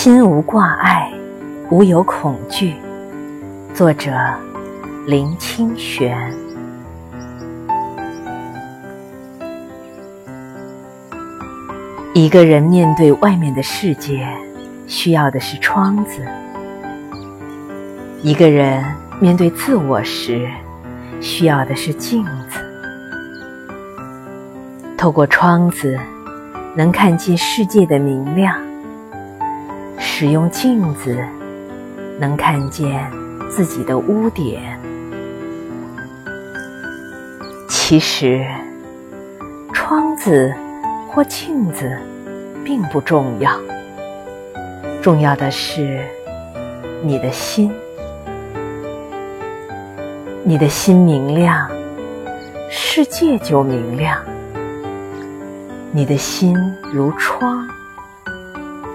心无挂碍，无有恐惧。作者：林清玄。一个人面对外面的世界，需要的是窗子；一个人面对自我时，需要的是镜子。透过窗子，能看见世界的明亮。使用镜子，能看见自己的污点。其实，窗子或镜子并不重要，重要的是你的心。你的心明亮，世界就明亮。你的心如窗。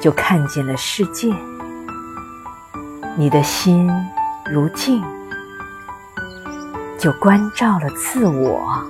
就看见了世界，你的心如镜，就关照了自我。